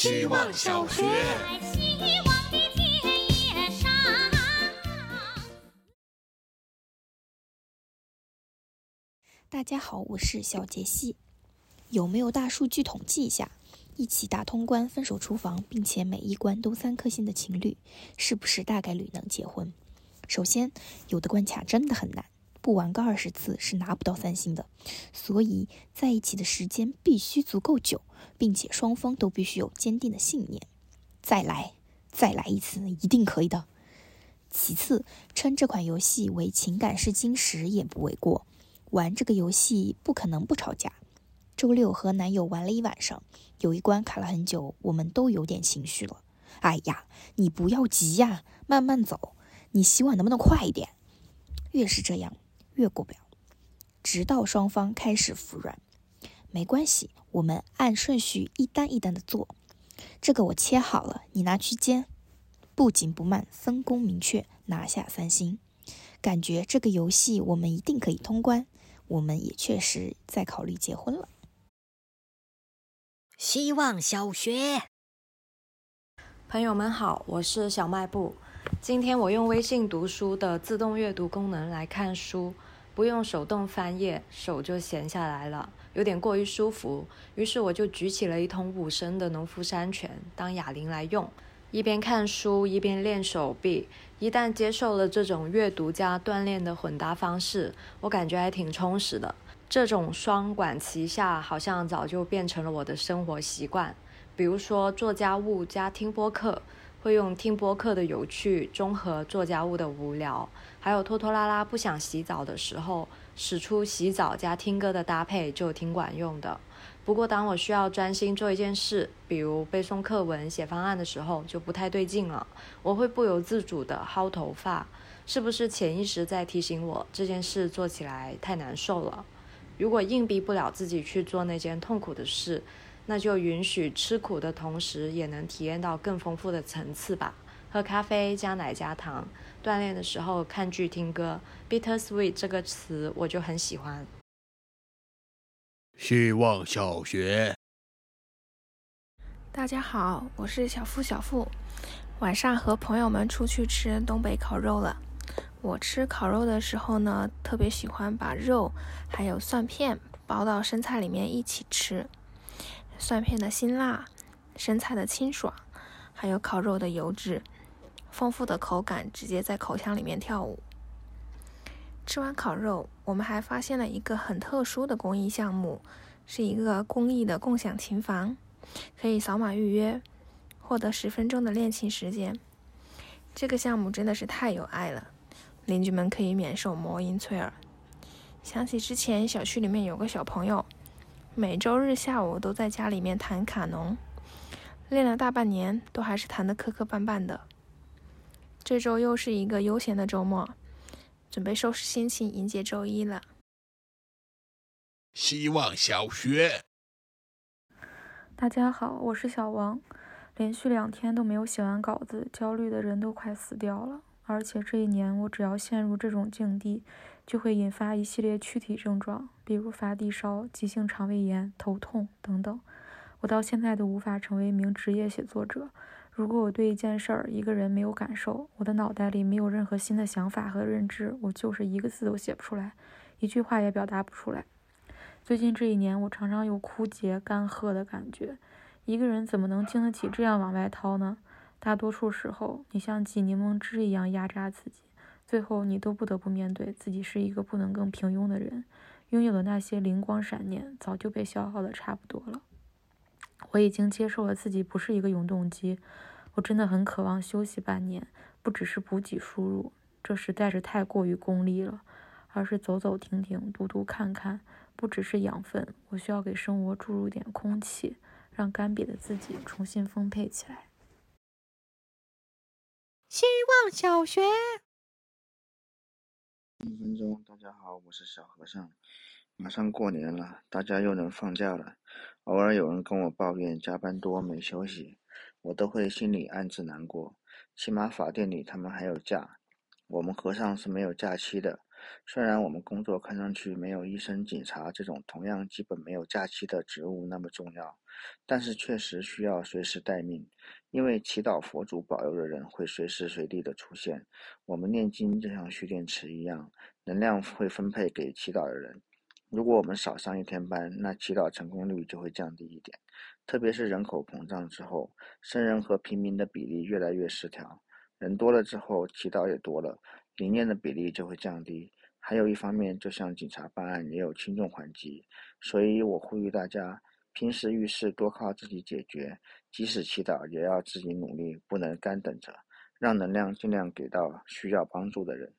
希望小学。希望的。大家好，我是小杰西。有没有大数据统计一下，一起打通关、分手厨房，并且每一关都三颗星的情侣，是不是大概率能结婚？首先，有的关卡真的很难，不玩个二十次是拿不到三星的，所以在一起的时间必须足够久，并且双方都必须有坚定的信念。再来，再来一次，一定可以的。其次，称这款游戏为情感试金石也不为过。玩这个游戏不可能不吵架。周六和男友玩了一晚上，有一关卡了很久，我们都有点情绪了。哎呀，你不要急呀，慢慢走。你洗碗能不能快一点？越是这样，越过不了，直到双方开始服软。没关系，我们按顺序一单一单的做。这个我切好了，你拿去煎。不紧不慢，分工明确，拿下三星。感觉这个游戏我们一定可以通关。我们也确实在考虑结婚了。希望小学，朋友们好，我是小卖部。今天我用微信读书的自动阅读功能来看书，不用手动翻页，手就闲下来了，有点过于舒服。于是我就举起了一桶五升的农夫山泉当哑铃来用，一边看书一边练手臂。一旦接受了这种阅读加锻炼的混搭方式，我感觉还挺充实的。这种双管齐下，好像早就变成了我的生活习惯。比如说做家务加听播客，会用听播客的有趣中和做家务的无聊；还有拖拖拉拉不想洗澡的时候，使出洗澡加听歌的搭配就挺管用的。不过当我需要专心做一件事，比如背诵课文、写方案的时候，就不太对劲了。我会不由自主地薅头发，是不是潜意识在提醒我这件事做起来太难受了？如果硬逼不了自己去做那件痛苦的事，那就允许吃苦的同时，也能体验到更丰富的层次吧。喝咖啡加奶加糖，锻炼的时候看剧听歌，bitter sweet 这个词我就很喜欢。希望小学。大家好，我是小付小付。晚上和朋友们出去吃东北烤肉了。我吃烤肉的时候呢，特别喜欢把肉还有蒜片包到生菜里面一起吃。蒜片的辛辣，生菜的清爽，还有烤肉的油脂，丰富的口感直接在口腔里面跳舞。吃完烤肉，我们还发现了一个很特殊的公益项目，是一个公益的共享琴房，可以扫码预约，获得十分钟的练琴时间。这个项目真的是太有爱了，邻居们可以免受魔音催耳。想起之前小区里面有个小朋友，每周日下午都在家里面弹卡农，练了大半年，都还是弹得磕磕绊绊的。这周又是一个悠闲的周末。准备收拾心情迎接周一了。希望小学。大家好，我是小王。连续两天都没有写完稿子，焦虑的人都快死掉了。而且这一年，我只要陷入这种境地，就会引发一系列躯体症状，比如发低烧、急性肠胃炎、头痛等等。我到现在都无法成为一名职业写作者。如果我对一件事儿、一个人没有感受，我的脑袋里没有任何新的想法和认知，我就是一个字都写不出来，一句话也表达不出来。最近这一年，我常常有枯竭、干涸的感觉。一个人怎么能经得起这样往外掏呢？大多数时候，你像挤柠檬汁一样压榨自己，最后你都不得不面对自己是一个不能更平庸的人，拥有的那些灵光闪念早就被消耗的差不多了。我已经接受了自己不是一个永动机。我真的很渴望休息半年，不只是补给输入，这实在是太过于功利了，而是走走停停、读读看看，不只是养分，我需要给生活注入点空气，让干瘪的自己重新丰沛起来。希望小学。一分钟，大家好，我是小和尚。马上过年了，大家又能放假了。偶尔有人跟我抱怨加班多没休息。我都会心里暗自难过，起码法店里他们还有假，我们和尚是没有假期的。虽然我们工作看上去没有医生、警察这种同样基本没有假期的职务那么重要，但是确实需要随时待命，因为祈祷佛祖保佑的人会随时随地的出现。我们念经就像蓄电池一样，能量会分配给祈祷的人。如果我们少上一天班，那祈祷成功率就会降低一点。特别是人口膨胀之后，僧人和平民的比例越来越失调，人多了之后，祈祷也多了，灵验的比例就会降低。还有一方面，就像警察办案也有轻重缓急，所以我呼吁大家，平时遇事多靠自己解决，即使祈祷也要自己努力，不能干等着，让能量尽量给到需要帮助的人。